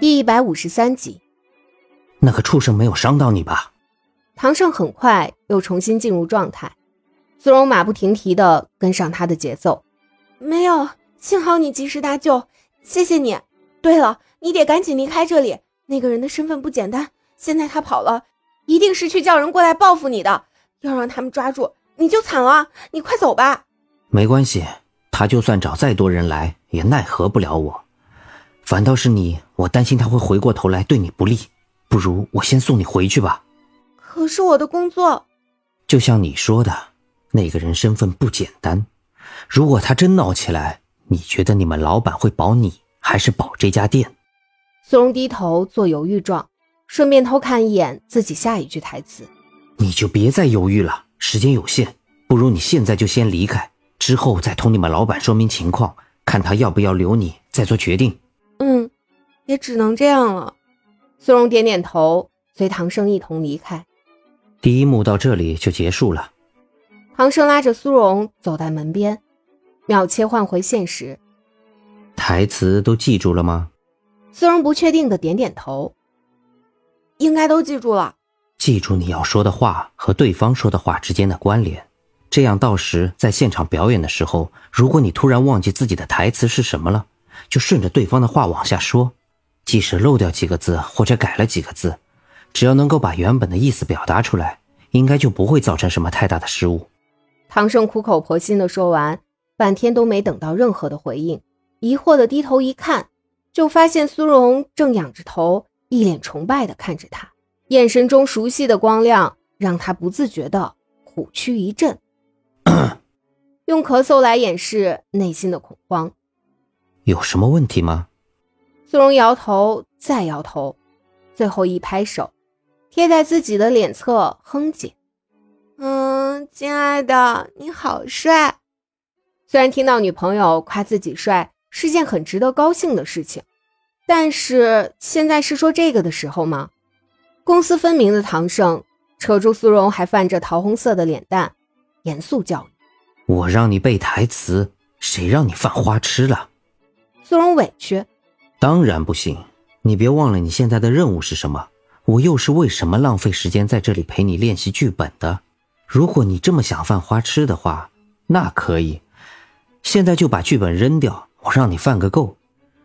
第一百五十三集，那个畜生没有伤到你吧？唐胜很快又重新进入状态，苏荣马不停蹄的跟上他的节奏。没有，幸好你及时搭救，谢谢你。对了，你得赶紧离开这里，那个人的身份不简单，现在他跑了，一定是去叫人过来报复你的。要让他们抓住你就惨了，你快走吧。没关系，他就算找再多人来，也奈何不了我。反倒是你，我担心他会回过头来对你不利。不如我先送你回去吧。可是我的工作，就像你说的，那个人身份不简单。如果他真闹起来，你觉得你们老板会保你，还是保这家店？苏荣低头做犹豫状，顺便偷看一眼自己下一句台词。你就别再犹豫了，时间有限，不如你现在就先离开，之后再同你们老板说明情况，看他要不要留你，再做决定。嗯，也只能这样了。苏荣点点头，随唐生一同离开。第一幕到这里就结束了。唐生拉着苏荣走在门边，秒切换回现实。台词都记住了吗？苏荣不确定的点点头。应该都记住了。记住你要说的话和对方说的话之间的关联，这样到时在现场表演的时候，如果你突然忘记自己的台词是什么了。就顺着对方的话往下说，即使漏掉几个字或者改了几个字，只要能够把原本的意思表达出来，应该就不会造成什么太大的失误。唐胜苦口婆心的说完，半天都没等到任何的回应，疑惑的低头一看，就发现苏荣正仰着头，一脸崇拜的看着他，眼神中熟悉的光亮让他不自觉的虎躯一震，用咳嗽来掩饰内心的恐慌。有什么问题吗？苏荣摇头，再摇头，最后一拍手，贴在自己的脸侧，哼唧：“嗯，亲爱的，你好帅。”虽然听到女朋友夸自己帅是件很值得高兴的事情，但是现在是说这个的时候吗？公私分明的唐胜扯住苏荣还泛着桃红色的脸蛋，严肃教育：“我让你背台词，谁让你犯花痴了？”苏荣委屈，当然不行。你别忘了你现在的任务是什么。我又是为什么浪费时间在这里陪你练习剧本的？如果你这么想犯花痴的话，那可以，现在就把剧本扔掉，我让你犯个够，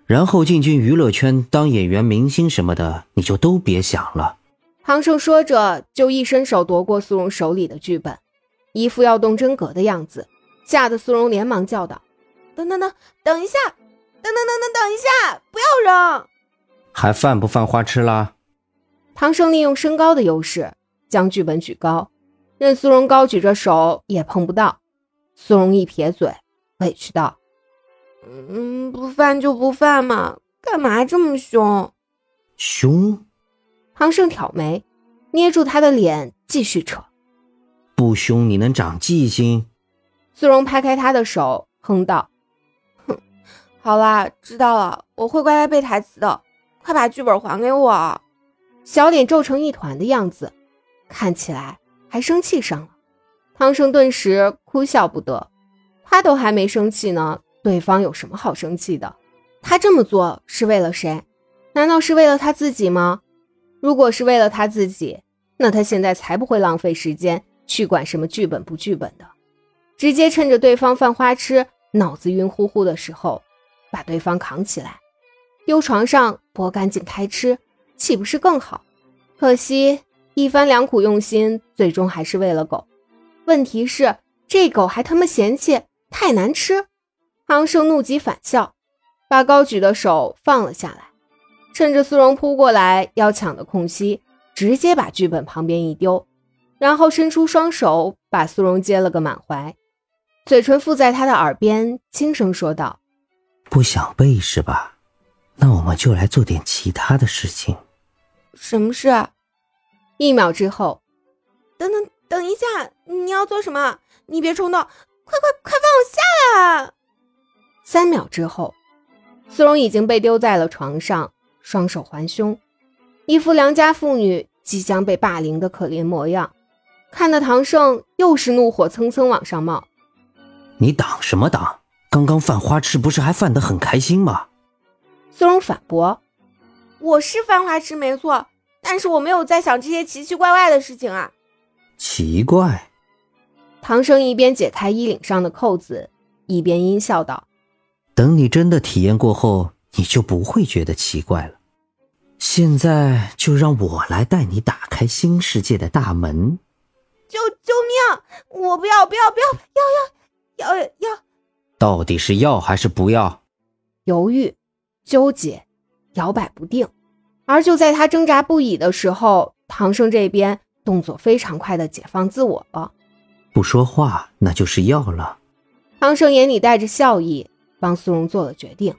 然后进军娱乐圈当演员、明星什么的，你就都别想了。唐胜说着，就一伸手夺过苏荣手里的剧本，一副要动真格的样子，吓得苏荣连忙叫道：“等等等，等一下！”等等等等等一下，不要扔！还犯不犯花痴啦？唐生利用身高的优势，将剧本举高，任苏荣高举着手也碰不到。苏荣一撇嘴，委屈道：“嗯，不犯就不犯嘛，干嘛这么凶？”凶？唐胜挑眉，捏住他的脸，继续扯：“不凶你能长记性？”苏荣拍开他的手，哼道。好啦，知道了，我会乖乖背台词的。快把剧本还给我！小脸皱成一团的样子，看起来还生气上了。汤生顿时哭笑不得，他都还没生气呢，对方有什么好生气的？他这么做是为了谁？难道是为了他自己吗？如果是为了他自己，那他现在才不会浪费时间去管什么剧本不剧本的，直接趁着对方犯花痴、脑子晕乎乎的时候。把对方扛起来，丢床上剥干净开吃，岂不是更好？可惜一番良苦用心，最终还是喂了狗。问题是这狗还他妈嫌弃太难吃。唐胜怒极反笑，把高举的手放了下来，趁着苏荣扑过来要抢的空隙，直接把剧本旁边一丢，然后伸出双手把苏荣接了个满怀，嘴唇附在他的耳边轻声说道。不想背是吧？那我们就来做点其他的事情。什么事？一秒之后，等等等一下，你要做什么？你别冲动，快快快放我下来啊！三秒之后，苏荣已经被丢在了床上，双手环胸，一副良家妇女即将被霸凌的可怜模样，看得唐胜又是怒火蹭蹭往上冒。你挡什么挡？刚刚犯花痴不是还犯得很开心吗？苏荣反驳：“我是犯花痴没错，但是我没有在想这些奇奇怪怪的事情啊。奇怪。唐生一边解开衣领上的扣子，一边阴笑道：“等你真的体验过后，你就不会觉得奇怪了。现在就让我来带你打开新世界的大门。”救救命！我不要不要不要要要要要！到底是要还是不要？犹豫、纠结、摇摆不定。而就在他挣扎不已的时候，唐生这边动作非常快的解放自我了。不说话，那就是要了。唐生眼里带着笑意，帮苏荣做了决定。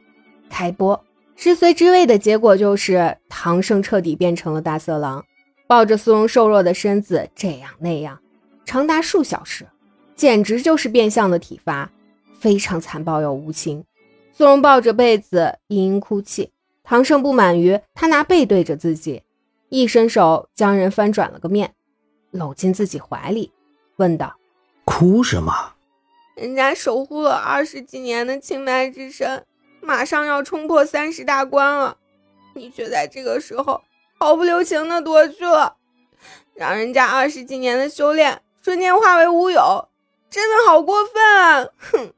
开播，之随之位的结果就是唐生彻底变成了大色狼，抱着苏荣瘦弱的身子，这样那样，长达数小时，简直就是变相的体罚，非常残暴又无情。苏荣抱着被子嘤嘤哭泣，唐胜不满于他拿背对着自己，一伸手将人翻转了个面，搂进自己怀里，问道。哭什么？人家守护了二十几年的清白之身，马上要冲破三十大关了，你却在这个时候毫不留情的夺去了，让人家二十几年的修炼瞬间化为乌有，真的好过分啊！哼！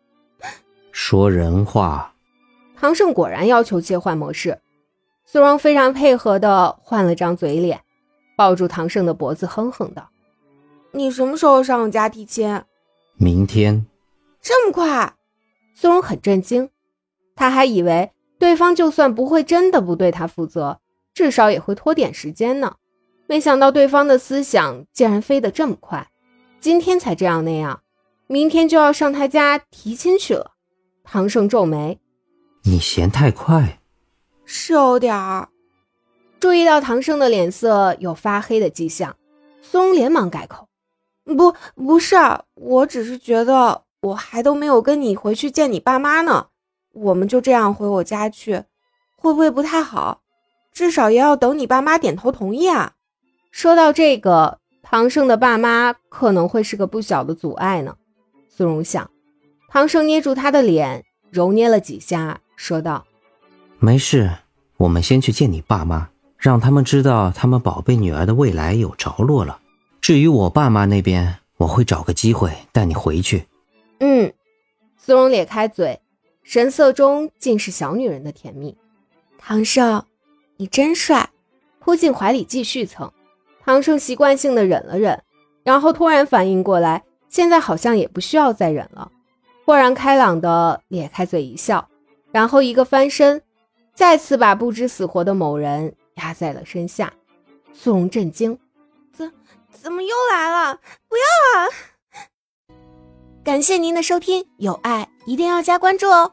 说人话。唐胜果然要求切换模式，苏荣非常配合的换了张嘴脸，抱住唐胜的脖子，哼哼道。你什么时候上我家提亲？明天。这么快？苏荣很震惊，他还以为对方就算不会真的不对他负责，至少也会拖点时间呢。没想到对方的思想竟然飞得这么快，今天才这样那样，明天就要上他家提亲去了。唐胜皱眉：“你嫌太快？是有点儿。”注意到唐胜的脸色有发黑的迹象，苏荣连忙改口。不，不是，我只是觉得我还都没有跟你回去见你爸妈呢，我们就这样回我家去，会不会不太好？至少也要等你爸妈点头同意啊。说到这个，唐胜的爸妈可能会是个不小的阻碍呢。苏荣想，唐生捏住他的脸，揉捏了几下，说道：“没事，我们先去见你爸妈，让他们知道他们宝贝女儿的未来有着落了。”至于我爸妈那边，我会找个机会带你回去。嗯，苏荣咧开嘴，神色中尽是小女人的甜蜜。唐胜，你真帅，扑进怀里继续蹭。唐胜习惯性的忍了忍，然后突然反应过来，现在好像也不需要再忍了，豁然开朗的咧开嘴一笑，然后一个翻身，再次把不知死活的某人压在了身下。苏荣震惊。怎怎么又来了？不要啊！感谢您的收听，有爱一定要加关注哦。